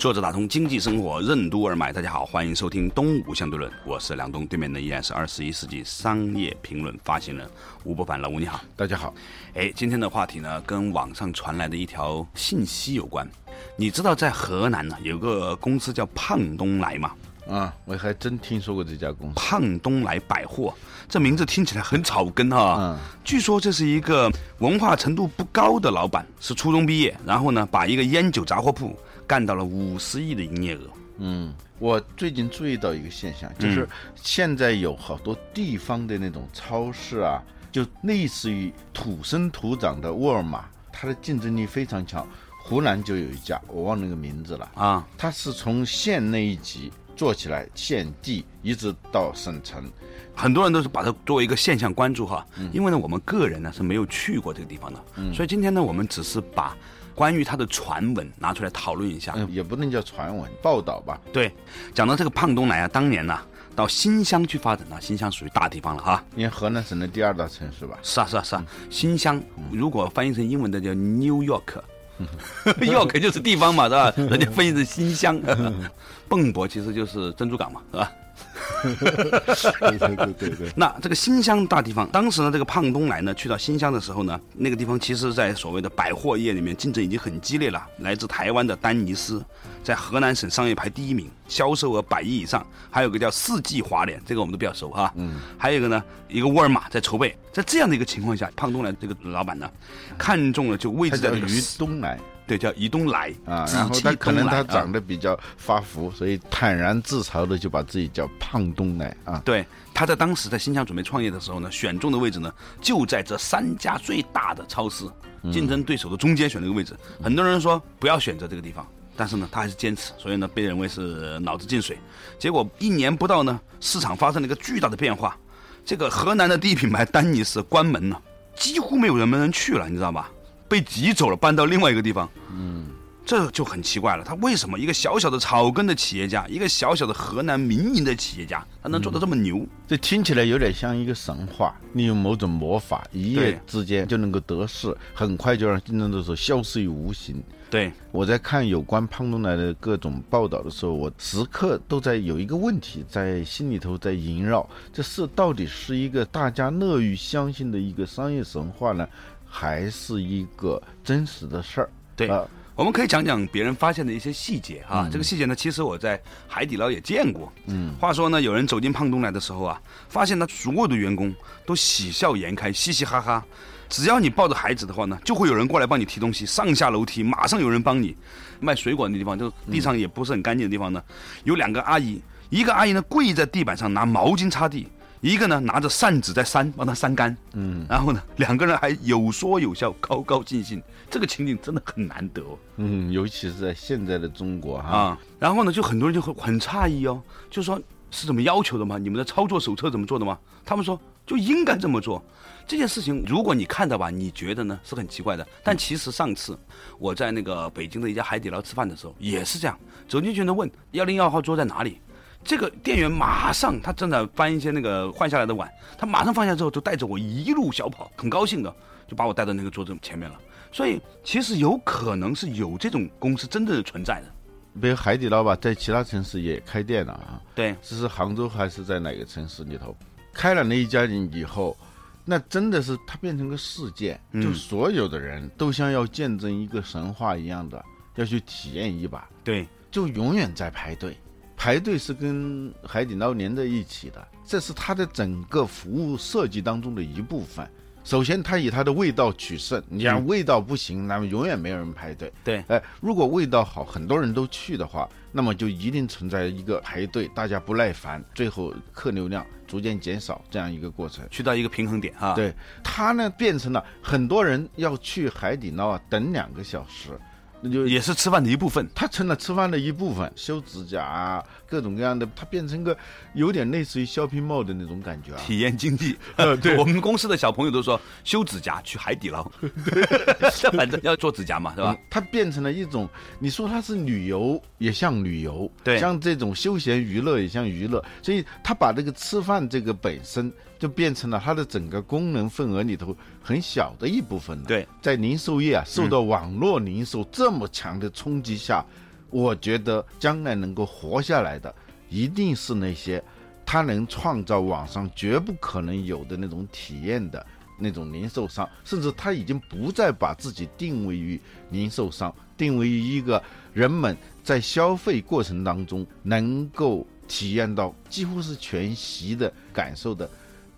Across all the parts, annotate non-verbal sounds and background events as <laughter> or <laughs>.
作者打通经济生活任督二脉，大家好，欢迎收听东吴相对论，我是梁东，对面的依然是二十一世纪商业评论发行人吴伯凡，老吴你好，大家好。哎，今天的话题呢，跟网上传来的一条信息有关。你知道在河南呢有个公司叫胖东来吗？啊，我还真听说过这家公司。胖东来百货，这名字听起来很草根哈。嗯。据说这是一个文化程度不高的老板，是初中毕业，然后呢，把一个烟酒杂货铺。干到了五十亿的营业额。嗯，我最近注意到一个现象，就是现在有好多地方的那种超市啊，就类似于土生土长的沃尔玛，它的竞争力非常强。湖南就有一家，我忘那个名字了啊，它是从县那一级做起来，县地一直到省城，很多人都是把它作为一个现象关注哈。因为呢，我们个人呢是没有去过这个地方的，所以今天呢，我们只是把。关于他的传闻拿出来讨论一下，也不能叫传闻报道吧。对，讲到这个胖东来啊，当年呢到新乡去发展了，新乡属于大地方了哈，因为河南省的第二大城市吧。是啊是啊是啊，新乡如果翻译成英文的叫 New York，York <laughs> 就是地方嘛，是吧？<laughs> 人家翻译成新乡，<laughs> 蚌埠其实就是珍珠港嘛，是吧？对对对对对。那这个新乡大地方，当时呢，这个胖东来呢，去到新乡的时候呢，那个地方其实，在所谓的百货业里面竞争已经很激烈了。来自台湾的丹尼斯，在河南省商业排第一名，销售额百亿以上。还有个叫四季华联，这个我们都比较熟哈。嗯。还有一个呢，一个沃尔玛在筹备。在这样的一个情况下，胖东来这个老板呢，看中了就位置在于东来。对，叫移东来啊，然后他可能他长得比较发福，所以坦然自嘲的就把自己叫胖东来啊。对，他在当时在新疆准备创业的时候呢，选中的位置呢就在这三家最大的超市竞争对手的中间选了个位置。很多人说不要选择这个地方，但是呢他还是坚持，所以呢被认为是脑子进水。结果一年不到呢，市场发生了一个巨大的变化，这个河南的第一品牌丹尼斯关门了，几乎没有人没人去了，你知道吧？被挤走了，搬到另外一个地方。嗯，这就很奇怪了。他为什么一个小小的草根的企业家，一个小小的河南民营的企业家，他能做得这么牛？这听起来有点像一个神话，利用某种魔法，一夜之间就能够得势，很快就让竞争对手消失于无形。对，我在看有关胖东来的各种报道的时候，我时刻都在有一个问题在心里头在萦绕：这是到底是一个大家乐于相信的一个商业神话呢？还是一个真实的事儿。对，我们可以讲讲别人发现的一些细节啊。这个细节呢，其实我在海底捞也见过。嗯，话说呢，有人走进胖东来的时候啊，发现他所有的员工都喜笑颜开，嘻嘻哈哈。只要你抱着孩子的话呢，就会有人过来帮你提东西，上下楼梯马上有人帮你。卖水果的地方，就地上也不是很干净的地方呢，有两个阿姨，一个阿姨呢跪在地板上拿毛巾擦地。一个呢拿着扇子在扇，帮他扇干，嗯，然后呢两个人还有说有笑，高高兴兴，这个情景真的很难得哦，嗯，尤其是在现在的中国哈，啊，然后呢就很多人就很很诧异哦，就说是怎么要求的吗？你们的操作手册怎么做的吗？他们说就应该这么做，这件事情如果你看到吧，你觉得呢是很奇怪的，但其实上次我在那个北京的一家海底捞吃饭的时候也是这样，走进去呢问幺零幺号桌在哪里。这个店员马上，他正在翻一些那个换下来的碗，他马上放下之后，就带着我一路小跑，很高兴的就把我带到那个桌子前面了。所以其实有可能是有这种公司真正的存在的。比如海底捞吧，在其他城市也开店了啊。对，只是杭州还是在哪个城市里头开了那一家店以后，那真的是它变成个事件，就所有的人都像要见证一个神话一样的要去体验一把。对，就永远在排队。排队是跟海底捞连在一起的，这是它的整个服务设计当中的一部分。首先，它以它的味道取胜，你要味道不行，那么永远没有人排队。对，哎，如果味道好，很多人都去的话，那么就一定存在一个排队，大家不耐烦，最后客流量逐渐减少这样一个过程，去到一个平衡点哈。对，它呢变成了很多人要去海底捞啊，等两个小时。那就也是吃饭的一部分。它成了吃饭的一部分，修指甲啊，各种各样的，它变成个有点类似于 shopping mall 的那种感觉啊。体验经济，<laughs> 呃对我们公司的小朋友都说修指甲去海底捞，<laughs> <laughs> 反正要做指甲嘛，是吧嗯？它变成了一种，你说它是旅游也像旅游，对像这种休闲娱乐也像娱乐，所以它把这个吃饭这个本身就变成了它的整个功能份额里头很小的一部分了。对，在零售业啊受到网络零售这么强的冲击下，我觉得将来能够活下来的，一定是那些他能创造网上绝不可能有的那种体验的那种零售商，甚至他已经不再把自己定位于零售商，定位于一个人们在消费过程当中能够体验到几乎是全息的感受的，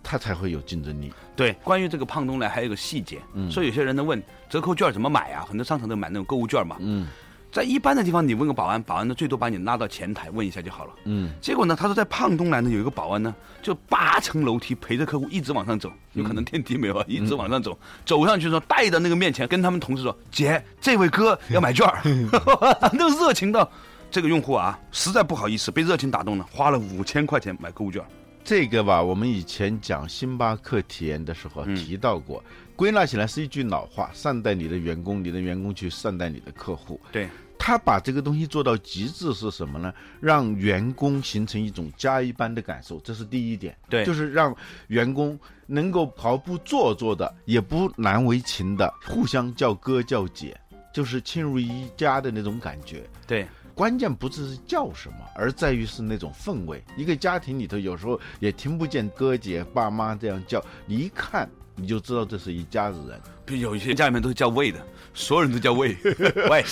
他才会有竞争力。对，关于这个胖东来还有一个细节，嗯所以有些人呢问折扣券怎么买啊？很多商场都买那种购物券嘛。嗯在一般的地方，你问个保安，保安呢最多把你拉到前台问一下就好了。嗯，结果呢，他说在胖东来呢有一个保安呢，就八层楼梯陪着客户一直往上走，有可能电梯没有啊，一直往上走，走上去说带到那个面前，跟他们同事说：“姐，这位哥要买券儿。<laughs> ”那个热情到这个用户啊，实在不好意思，被热情打动了，花了五千块钱买购物券。这个吧，我们以前讲星巴克体验的时候嗯提到过，归纳起来是一句老话：善待你的员工，你的员工去善待你的客户。对，他把这个东西做到极致是什么呢？让员工形成一种家一般的感受，这是第一点。对就是让员工能够毫不做作的，也不难为情的，互相叫哥叫姐，就是亲如一家的那种感觉。对，关键不只是叫什么，而在于是那种氛围。一个家庭里头，有时候也听不见哥姐、爸妈这样叫，你一看你就知道这是一家子人。比如有一些家里面都是叫喂的，所有人都叫喂，<laughs> 喂，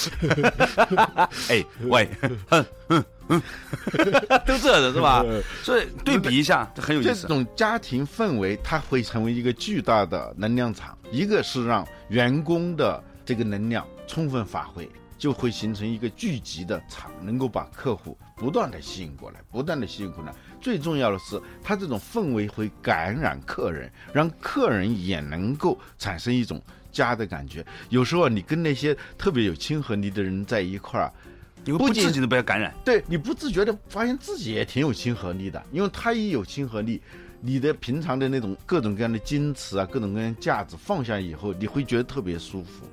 <laughs> 哎喂，哼哼哼，<laughs> 都这的是吧？所以对比一下，这很有意思这。种家庭氛围，它会成为一个巨大的能量场。一个是让员工的这个能量充分发挥，就会形成一个聚集的场，能够把客户不断的吸引过来，不断的吸引过来。最重要的是，它这种氛围会感染客人，让客人也能够产生一种家的感觉。有时候你跟那些特别有亲和力的人在一块儿，你不自觉的被他感染。对你不自觉的发现自己也挺有亲和力的，因为他一有亲和力，你的平常的那种各种各样的矜持啊，各种各样的架子放下以后，你会觉得特别舒服。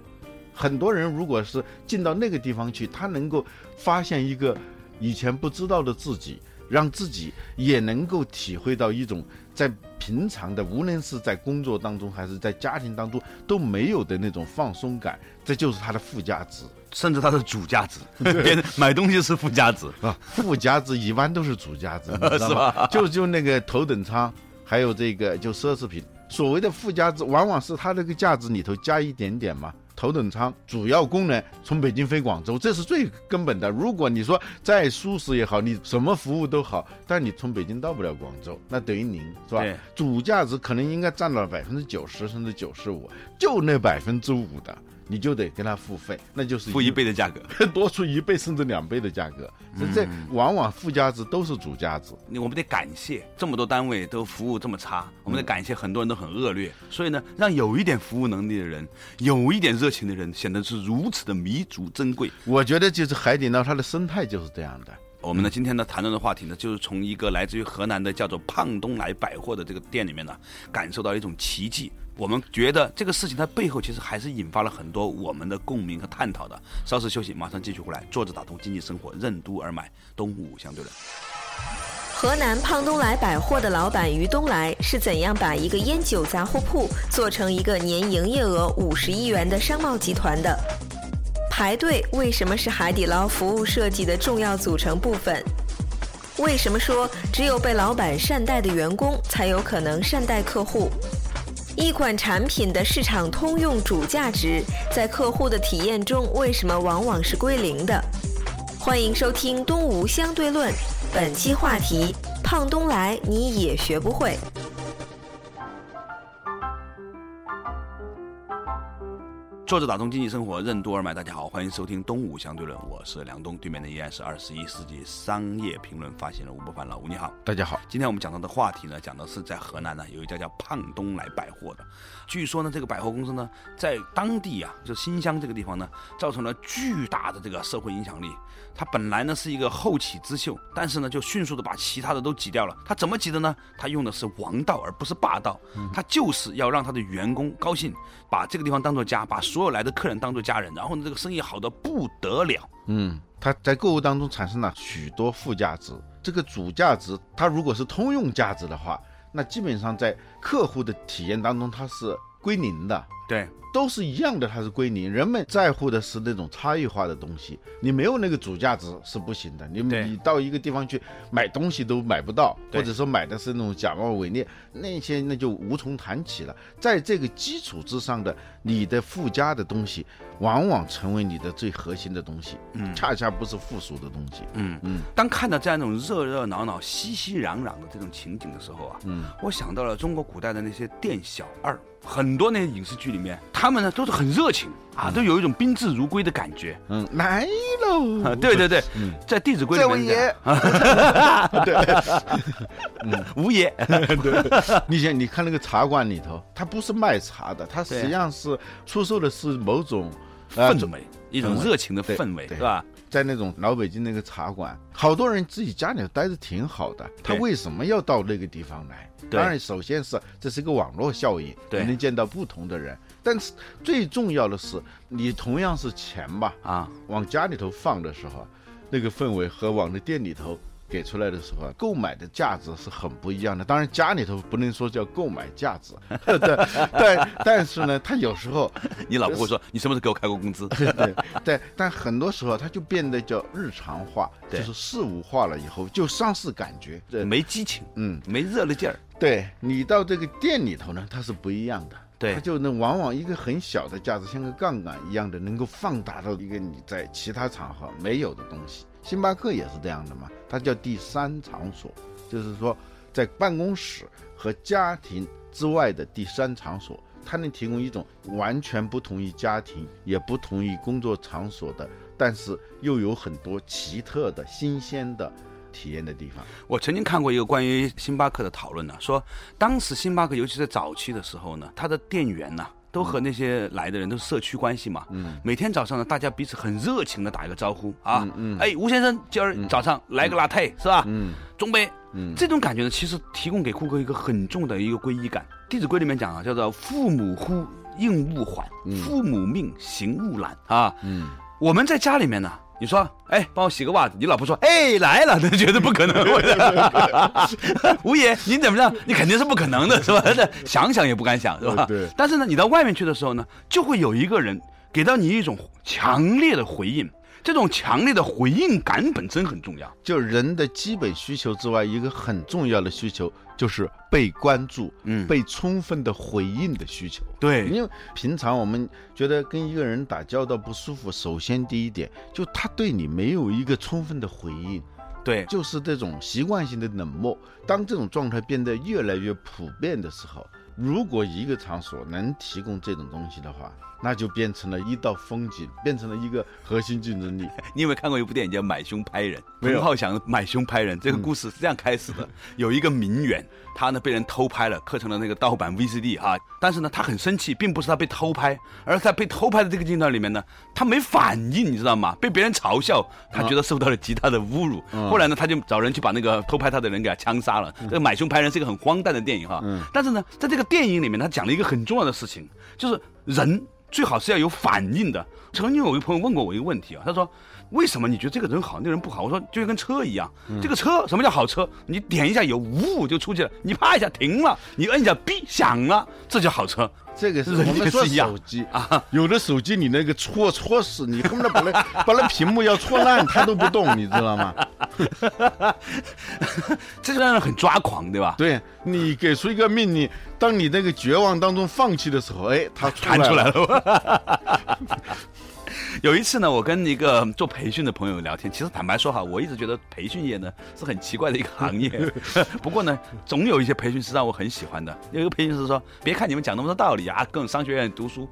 很多人如果是进到那个地方去，他能够发现一个以前不知道的自己，让自己也能够体会到一种在平常的，无论是在工作当中还是在家庭当中都没有的那种放松感，这就是它的附加值。甚至它的主价值，<laughs> 别人买东西是附加值。啊，附加值一般都是主价值，你知道吧？就就那个头等舱，还有这个就奢侈品，所谓的附加值，往往是它那个价值里头加一点点嘛。头等舱主要功能从北京飞广州，这是最根本的。如果你说再舒适也好，你什么服务都好，但你从北京到不了广州，那等于零是吧？主价值可能应该占到百分之九十甚至九十五，就那百分之五的，你就得跟他付费，那就是付一倍的价格，<laughs> 多出一倍甚至两倍的价格，这这往往附加值都是主价值。我们得感谢这么多单位都服务这么差，我们得感谢很多人都很恶劣，所以呢，让有一点服务能力的人，有一点热情的人，显得是如此的弥足珍贵。我觉得就是海底捞它的生态就是这样的。我们呢，今天呢谈论的话题呢，就是从一个来自于河南的叫做胖东来百货的这个店里面呢，感受到一种奇迹。我们觉得这个事情它背后其实还是引发了很多我们的共鸣和探讨的。稍事休息，马上继续回来。坐着打通经济生活，任督而买，东吴相对论。河南胖东来百货的老板于东来是怎样把一个烟酒杂货铺做成一个年营业额五十亿元的商贸集团的？排队为什么是海底捞服务设计的重要组成部分？为什么说只有被老板善待的员工才有可能善待客户？一款产品的市场通用主价值在客户的体验中为什么往往是归零的？欢迎收听《东吴相对论》，本期话题：胖东来你也学不会。作者打通经济生活任督二脉，大家好，欢迎收听《东吴相对论》，我是梁东，对面的依然是二十一世纪商业评论发行人吴伯凡，老吴你好。大家好，今天我们讲到的话题呢，讲的是在河南呢有一家叫胖东来百货的，据说呢这个百货公司呢在当地啊，就新乡这个地方呢，造成了巨大的这个社会影响力。它本来呢是一个后起之秀，但是呢就迅速的把其他的都挤掉了。他怎么挤的呢？他用的是王道而不是霸道，他就是要让他的员工高兴，把这个地方当做家，把所有来的客人当做家人，然后呢这个生意好的不得了。嗯，他在购物当中产生了许多附加值，这个主价值，它如果是通用价值的话，那基本上在客户的体验当中它是归零的。对，都是一样的，它是归零。人们在乎的是那种差异化的东西，你没有那个主价值是不行的。你你到一个地方去买东西都买不到，或者说买的是那种假冒伪劣，那些那就无从谈起了。在这个基础之上的你的附加的东西，往往成为你的最核心的东西，嗯恰恰不是附属的东西。嗯嗯，当看到这样一种热热闹闹、熙熙攘攘的这种情景的时候啊，嗯，我想到了中国古代的那些店小二，很多那些影视剧里面，他们呢都是很热情啊，都有一种宾至如归的感觉。嗯，来喽。啊，，<laughs> 对对对，嗯。在《弟子规》这位里面爷。<laughs> 讲，吴爷，<laughs> 对。你想，你看那个茶馆里头，他不是卖茶的，他实际上是出售的是某种呃氛围，一种热情的氛围，对。是吧？在那种老北京那个茶馆，好多人自己家里头待着挺好的，他为什么要到那个地方来？当然，首先是这是一个网络效应，对你能见到不同的人。但是最重要的是，你同样是钱吧，啊，往家里头放的时候，那个氛围和往那店里头给出来的时候，购买的价值是很不一样的。当然，家里头不能说叫购买价值，<laughs> 但但但是呢，他有时候 <laughs> 你老婆会说，你什么时候给我开过工资？<laughs> 对对，但很多时候它就变得叫日常化，就是事物化了以后就丧失感觉。这没激情，嗯，没热了劲儿。对你到这个店里头呢，它是不一样的。对它就能往往一个很小的价值，像个杠杆一样的，能够放大到一个你在其他场合没有的东西。星巴克也是这样的嘛，它叫第三场所，就是说在办公室和家庭之外的第三场所，它能提供一种完全不同于家庭，也不同于工作场所的，但是又有很多奇特的新鲜的体验的地方。我曾经看过一个关于星巴克的讨论呢，说当时星巴克尤其在早期的时候呢，它的店员呢。都和那些来的人都是社区关系嘛，嗯，每天早上呢，大家彼此很热情的打一个招呼啊，嗯嗯。哎，吴先生，今儿早上来个 latte、是吧？嗯。中杯，嗯。这种感觉呢，其实提供给顾客一个很重的一个皈依感。《弟子规》里面讲啊，叫做“父母呼，应勿缓；父母命，行勿懒”啊。嗯，我们在家里面呢，你说，哎，帮我洗个袜子，你老婆说，哎，来了，那绝对不可能。<laughs> 吴爷，你怎么样？你肯定是不可能的，是吧？那想想也不敢想，是吧？对但是呢，你到外面去的时候呢，就会有一个人给到你一种强烈的回应，这种强烈的回应感本身很重要。就人的基本需求之外，一个很重要的需求就是被关注，嗯被充分的回应的需求。对因为平常我们觉得跟一个人打交道不舒服，首先第一点就他对你没有一个充分的回应，对，就是这种习惯性的冷漠。当这种状态变得越来越普遍的时候，如果一个场所能提供这种东西的话，那就变成了一道风景，变成了一个核心竞争力。<laughs> 你有没有看过一部电影叫《买凶拍人》？没有彭浩翔买凶拍人这个故事是这样开始的：<laughs> 有一个名媛，她呢被人偷拍了，刻成了那个盗版 VCD 哈。但是呢，她很生气，并不是她被偷拍，而是在被偷拍的这个镜头里面呢，她没反应，你知道吗？被别人嘲笑，她觉得受到了极大的侮辱。后来呢，她就找人去把那个偷拍她的人给他枪杀了。这个买凶拍人是一个很荒诞的电影哈。但是呢，在这个电影里面，他讲了一个很重要的事情，就是人最好是要有反应的。曾经有一个朋友问过我一个问题啊，他说：“为什么你觉得这个人好，那个人不好？”我说：“就跟车一样，这个车什么叫好车？你点一下油，呜就出去了；你啪一下停了，你摁一下 B 响了，这叫好车。这个是我们说手机啊，有的手机你那个戳戳死，你恨不得把那把那屏幕要戳烂，它都不动，你知道吗？<laughs> 这个让人很抓狂，对吧？对你给出一个命令，当你那个绝望当中放弃的时候，哎，它弹出来了。<laughs> 了。<laughs> 有一次呢，我跟一个做培训的朋友聊天，其实坦白说哈，我一直觉得培训业呢是很奇怪的一个行业。<laughs> 不过呢，总有一些培训师让我很喜欢的。有一个培训师说：“别看你们讲那么多道理啊，各种商学院读书，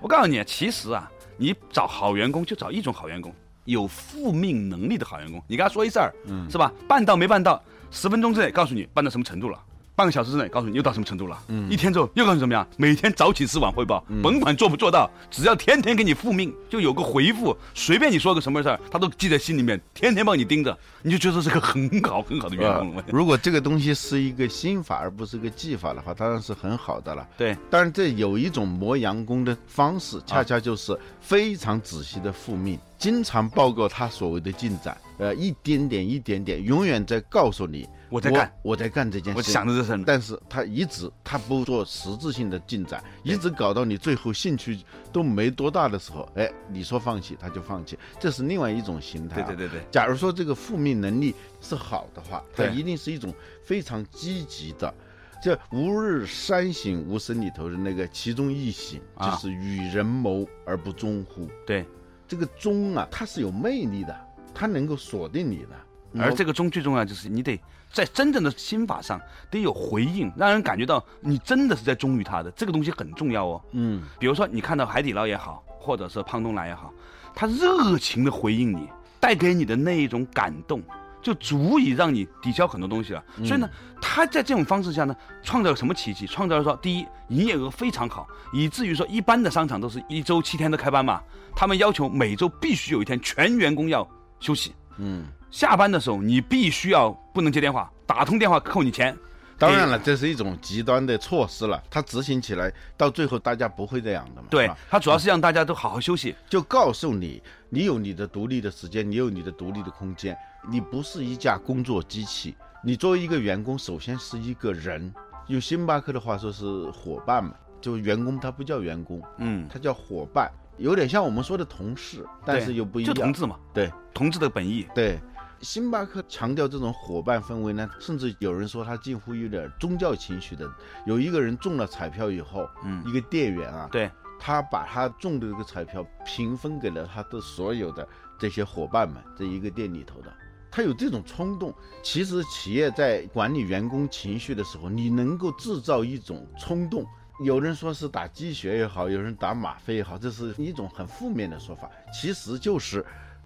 我告诉你，其实啊，你找好员工就找一种好员工，有复命能力的好员工。你跟他说一事儿，嗯，是吧？办到没办到？十分钟之内告诉你办到什么程度了。半个小时之内告诉你又到什么程度了，嗯，一天之后又告诉你怎么样，每天早起四晚汇报，甭管做不做到，只要天天给你复命，就有个回复，随便你说个什么事儿，他都记在心里面，天天帮你盯着，你就觉得是个很好很好的员工了。如果这个东西是一个心法而不是个技法的话，当然是很好的了。对，但是这有一种磨洋工的方式，恰恰就是非常仔细的复命，经常报告他所谓的进展，呃，一点点一点点，永远在告诉你。我在干，我在干这件事，我想着这事，但是他一直他不做实质性的进展，一直搞到你最后兴趣都没多大的时候，哎，你说放弃他就放弃，这是另外一种形态。对对对对。假如说这个复命能力是好的话，它一定是一种非常积极的。这“吾日三省吾身”里头的那个其中一省，就是与人谋而不忠乎？对，这个忠啊，它是有魅力的，它能够锁定你的。而这个忠最重要就是你得在真正的心法上得有回应，让人感觉到你真的是在忠于他的，这个东西很重要哦。嗯，比如说你看到海底捞也好，或者是胖东来也好，他热情的回应你，带给你的那一种感动，就足以让你抵消很多东西了。所以呢，他在这种方式下呢，创造了什么奇迹？创造了说，第一，营业额非常好，以至于说一般的商场都是一周七天都开班嘛，他们要求每周必须有一天全员工要休息。嗯。下班的时候，你必须要不能接电话，打通电话扣你钱。当然了，这是一种极端的措施了。它执行起来，到最后大家不会这样的嘛？对，它主要是让大家都好好休息，就告诉你，你有你的独立的时间，你有你的独立的空间，你不是一架工作机器。你作为一个员工，首先是一个人。用星巴克的话说是伙伴嘛，就员工他不叫员工，嗯，他叫伙伴，有点像我们说的同事，但是又不一样，就同志嘛。对，同志的本意。对。星巴克强调这种伙伴氛围呢，甚至有人说他近乎有点宗教情绪的。有一个人中了彩票以后，嗯，一个店员啊，对，他把他中的这个彩票平分给了他的所有的这些伙伴们，这一个店里头的，他有这种冲动。其实企业在管理员工情绪的时候，你能够制造一种冲动，有人说是打鸡血也好，有人打吗啡也好，这是一种很负面的说法，其实就是。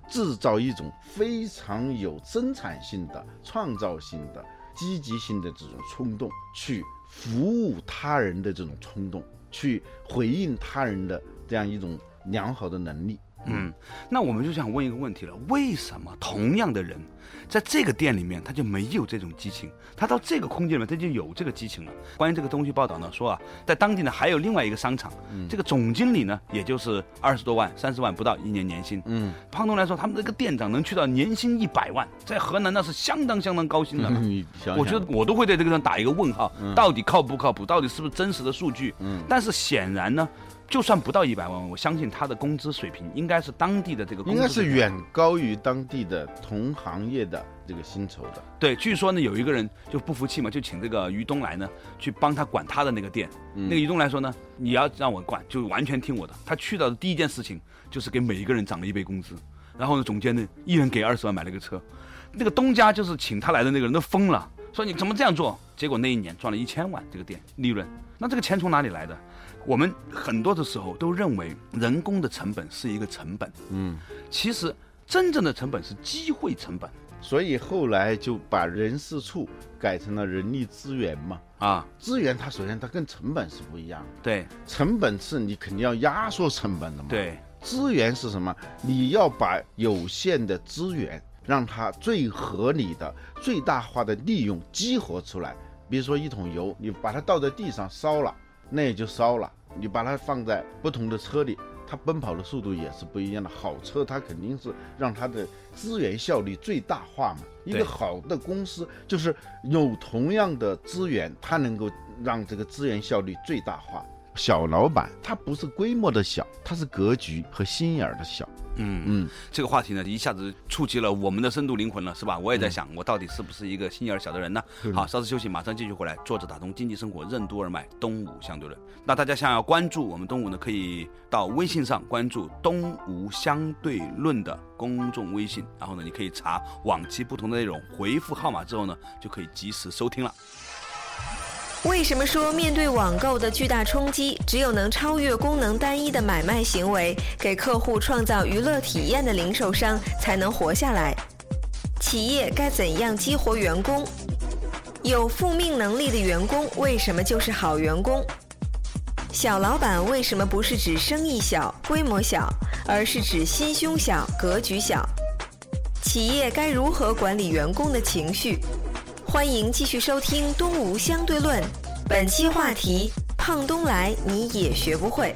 制造一种非常有生产性的、创造性的、积极性的这种冲动，去服务他人的这种冲动，去回应他人的这样一种良好的能力。嗯，那我们就想问一个问题了：为什么同样的人？在这个店里面，他就没有这种激情；他到这个空间里面，他就有这个激情了。关于这个东西报道呢，说啊，在当地呢还有另外一个商场，这个总经理呢，也就是二十多万、三十万不到一年年薪。嗯，胖东来说，他们这个店长能去到年薪一百万，在河南那是相当相当高薪的了。我觉得我都会在这个上打一个问号，到底靠不靠谱？到底是不是真实的数据？嗯，但是显然呢。就算不到一百万，我相信他的工资水平应该是当地的这个，应该是远高于当地的同行业的这个薪酬的。对，据说呢，有一个人就不服气嘛，就请这个于东来呢去帮他管他的那个店。那个于东来说呢，你要让我管，就完全听我的。他去到的第一件事情就是给每一个人涨了一倍工资，然后呢，总监呢一人给二十万买了个车。那个东家就是请他来的那个人都疯了，说你怎么这样做？结果那一年赚了一千万这个店利润，那这个钱从哪里来的？我们很多的时候都认为人工的成本是一个成本，嗯，其实真正的成本是机会成本，所以后来就把人事处改成了人力资源嘛，啊，资源它首先它跟成本是不一样的，对，成本是你肯定要压缩成本的嘛，对，资源是什么？你要把有限的资源让它最合理的、最大化的利用激活出来，比如说一桶油，你把它倒在地上烧了。那也就烧了。你把它放在不同的车里，它奔跑的速度也是不一样的。好车它肯定是让它的资源效率最大化嘛。一个好的公司就是有同样的资源，它能够让这个资源效率最大化。小老板他不是规模的小，他是格局和心眼儿的小。嗯嗯，这个话题呢，一下子触及了我们的深度灵魂了，是吧？我也在想，我到底是不是一个心眼儿小的人呢？好，稍事休息，马上继续回来。作者打通经济生活任督二脉，东吴相对论。那大家想要关注我们东吴呢，可以到微信上关注东吴相对论的公众微信，然后呢，你可以查往期不同的内容，回复号码之后呢，就可以及时收听了。为什么说面对网购的巨大冲击，只有能超越功能单一的买卖行为，给客户创造娱乐体验的零售商才能活下来？企业该怎样激活员工？有复命能力的员工为什么就是好员工？小老板为什么不是指生意小、规模小，而是指心胸小、格局小？企业该如何管理员工的情绪？欢迎继续收听《东吴相对论》，本期话题：胖东来你也学不会。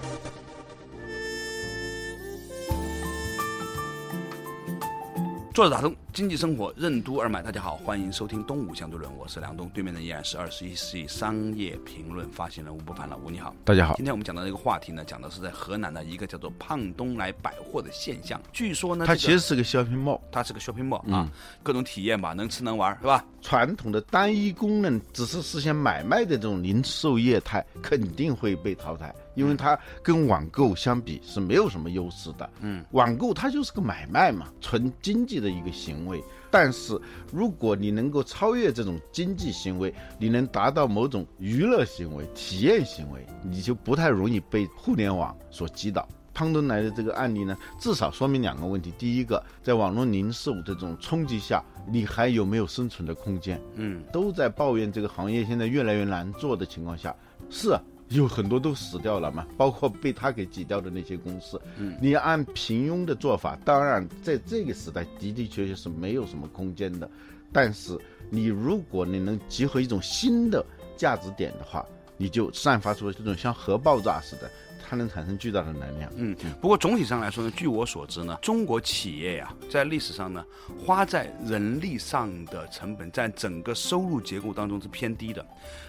坐着打通经济生活任督二脉，大家好，欢迎收听《东吴相对论》，我是梁东，对面的依然是二十一世纪商业评论发行人吴伯凡老吴，你好，大家好今。天我们讲的这个话题呢，讲的是在河南的一个叫做胖东来百货的现象。据说呢，它其实是个 shopping mall，它是个 shopping mall 啊，各种体验吧，能吃能玩，是吧？传统的单一功能只是实现买卖的这种零售业态肯定会被淘汰，因为它跟网购相比是没有什么优势的。嗯，网购它就是个买卖嘛，纯经济的一个行为。但是如果你能够超越这种经济行为，你能达到某种娱乐行为、体验行为，你就不太容易被互联网所击倒。胖东来的这个案例呢，至少说明两个问题：第一个，在网络零售这种冲击下，你还有没有生存的空间？嗯，都在抱怨这个行业现在越来越难做的情况下，是啊，有很多都死掉了嘛，包括被他给挤掉的那些公司。嗯，你按平庸的做法，当然在这个时代的的确确是没有什么空间的。但是你如果你能集合一种新的价值点的话，你就散发出这种像核爆炸似的，它能产生巨大的能量。嗯，不过总体上来说呢，据我所知呢，中国企业呀、在历史上呢，花在人力上的成本占整个收入结构当中是偏低的，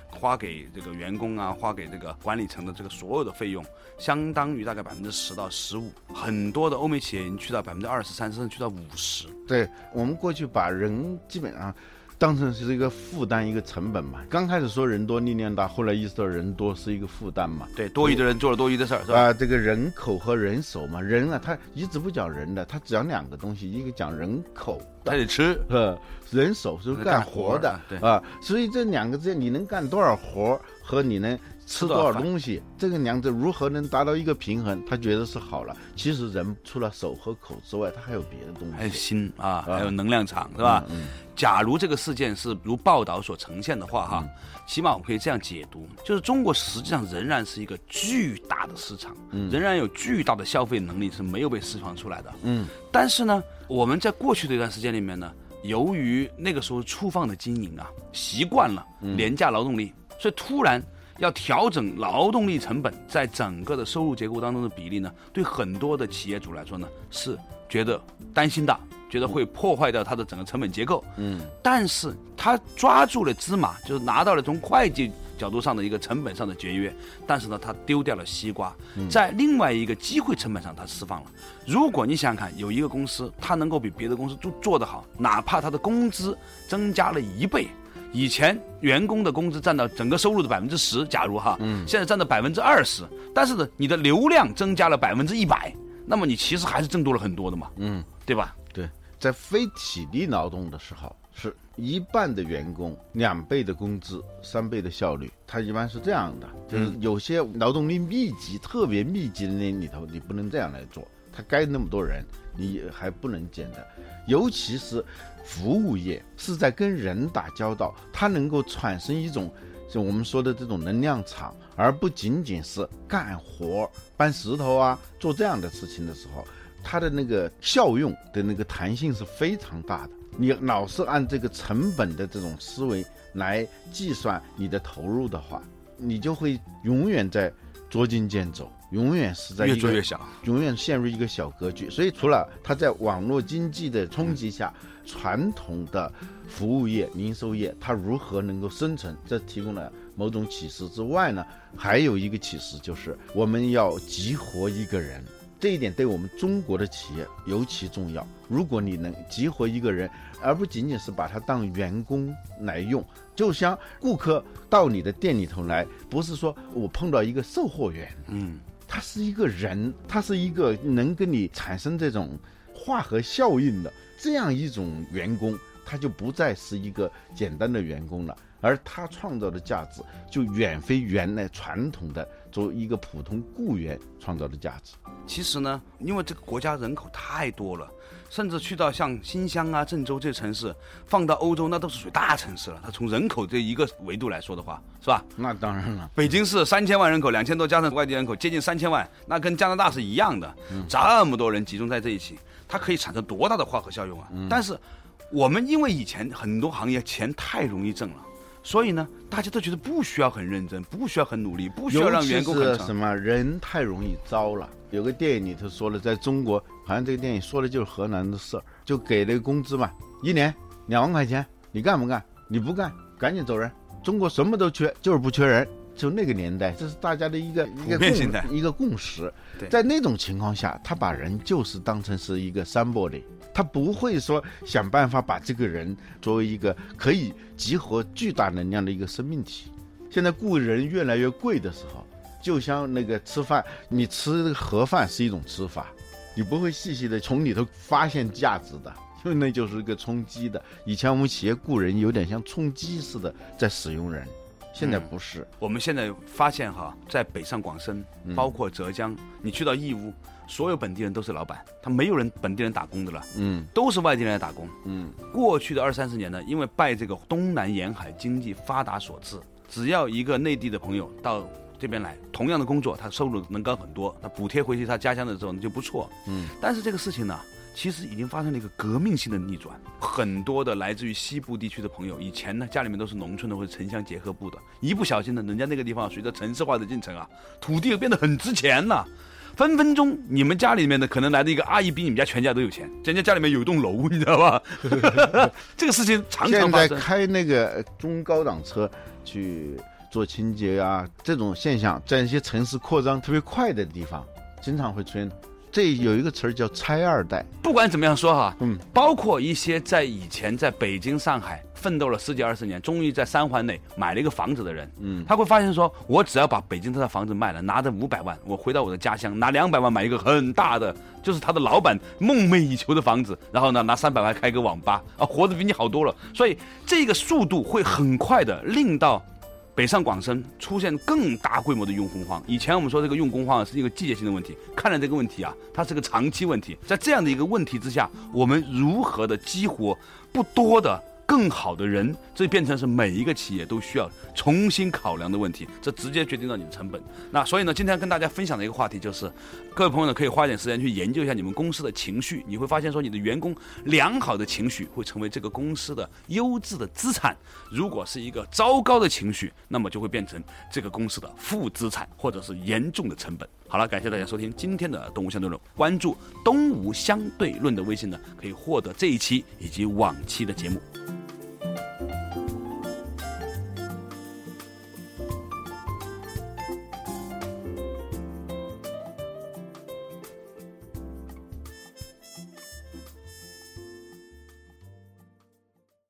花给这个员工啊，花给这个管理层的这个所有的费用，相当于大概百分之十到十五。很多的欧美企业已经去到百分之二十三，甚至去到五十。对我们过去把人基本上当成是一个负担、一个成本嘛。刚开始说人多力量大，后来意识到人多是一个负担嘛。对，多余的人做了多余的事儿，是吧？啊、这个人口和人手嘛，人啊，他一直不讲人的，他只讲两个东西，一个讲人口他得吃。呃，人手是干活的啊，所以这两个之间，你能干多少活和你能吃多少东西，这个两者如何能达到一个平衡，他觉得是好了。其实人除了手和口之外，他还有别的东西还有。心啊，还有能量场，是吧？嗯假如这个事件是如报道所呈现的话，哈，起码我们可以这样解读，就是中国实际上仍然是一个巨大的市场，仍然有巨大的消费能力是没有被释放出来的。嗯，但是呢，我们在过去的一段时间里面呢，由于那个时候粗放的经营啊，习惯了廉价劳动力，所以突然。要调整劳动力成本在整个的收入结构当中的比例呢，对很多的企业主来说呢，是觉得担心的，觉得会破坏掉它的整个成本结构。嗯，但是他抓住了芝麻，就是拿到了从会计角度上的一个成本上的节约，但是呢，他丢掉了西瓜，在另外一个机会成本上他释放了。如果你想想看，有一个公司，它能够比别的公司做做得好，哪怕它的工资增加了一倍。以前员工的工资占到整个收入的百分之十，假如哈，嗯，现在占到百分之二十，但是呢，你的流量增加了百分之一百，那么你其实还是挣多了很多的嘛，嗯，对吧？对，在非体力劳动的时候，是一半的员工两倍的工资，三倍的效率，它一般是这样的。就是有些劳动力密集、特别密集的那里头，你不能这样来做，它该那么多人，你还不能减的。尤其是服务业是在跟人打交道，它能够产生一种。就我们说的这种能量场，而不仅仅是干活、搬石头啊，做这样的事情的时候，它的那个效用的那个弹性是非常大的。你老是按这个成本的这种思维来计算你的投入的话，你就会永远在捉襟见肘，永远是在越做越小。永远陷入一个小格局。所以，除了它在网络经济的冲击下，传统的服务业、零售业它如何能够生存，这提供了某种启示之外呢，还有一个启示就是我们要激活一个人。这一点对我们中国的企业尤其重要。如果你能激活一个人，而不仅仅是把他当员工来用，就像顾客到你的店里头来，不是说我碰到一个售货员，嗯，他是一个人，他是一个能跟你产生这种化合效应的这样一种员工，他就不再是一个简单的员工了，而他创造的价值就远非原来传统的作为一个普通雇员创造的价值。其实呢，因为这个国家人口太多了，甚至去到像新乡啊、郑州这城市，放到欧洲那都是属于大城市了。它从人口这一个维度来说的话，是吧？那当然了，北京市三千万人口，两千多加上外地人口接近三千万，那跟加拿大是一样的。这么多人集中在这一起，它可以产生多大的化合效用啊！但是我们因为以前很多行业钱太容易挣了，所以呢，大家都觉得不需要很认真，不需要很努力，不需要让员工什么人太容易招了。有个电影里头说了，在中国，好像这个电影说的就是河南的事儿，就给了个工资嘛，一年两万块钱，你干不干？你不干，赶紧走人。中国什么都缺，就是不缺人。就那个年代，这是大家的一个一个一个共识。在那种情况下，他把人就是当成是一个 somebody，他不会说想办法把这个人作为一个可以集合巨大能量的一个生命体。现在雇人越来越贵的时候，就像那个吃饭，你吃盒饭是一种吃法，你不会细细的从里头发现价值的，因为那就是一个充饥的。以前我们企业雇人有点像充饥似的在使用人，现在不是。我们现在发现哈，在北上广深，包括浙江，你去到义乌，所有本地人都是老板，他没有人本地人打工的了，嗯都是外地人来打工。嗯过去的二三十年呢，因为拜这个东南沿海经济发达所致，只要一个内地的朋友到这边来，同样的工作，他收入能高很多，他补贴回去他家乡的时候那就不错。嗯，但是这个事情呢，其实已经发生了一个革命性的逆转。很多的来自于西部地区的朋友，以前呢家里面都是农村的或者城乡结合部的，一不小心呢，人家那个地方随着城市化的进程啊，土地变得很值钱了。分分钟，你们家里面的可能来的一个阿姨比你们家全家都有钱，人家家里面有一栋楼，<laughs> 你知道吧？<laughs> 这个事情常常现在。开那个呃中高档车去做清洁啊，这种现象在一些城市扩张特别快的地方，经常会出现。这有一个词儿叫“拆二代不管怎么样说哈，嗯，包括一些在以前在北京、上海奋斗了十几二十年，终于在三环内买了一个房子的人，嗯他会发现说，我只要把北京这套房子卖了，拿着五百万，我回到我的家乡，拿两百万买一个很大的，就是他的老板梦寐以求的房子，然后呢，拿三百万开个网吧，啊，活得比你好多了。所以这个速度会很快的令到。北上广深出现更大规模的用工荒。以前我们说这个用工荒是一个季节性的问题，看来这个问题啊，它是个长期问题。在这样的一个问题之下，我们如何的激活不多的更好的人，这变成是每一个企业都需要重新考量的问题，这直接决定了你的成本。那所以呢，今天跟大家分享的一个话题就是，各位朋友呢可以花点时间去研究一下你们公司的情绪，你会发现说你的员工良好的情绪会成为这个公司的优质的资产。如果是一个糟糕的情绪，那么就会变成这个公司的负资产或者是严重的成本。好了，感谢大家收听今天的《东吴相对论》，关注“东吴相对论”的微信呢，可以获得这一期以及往期的节目。Thank you.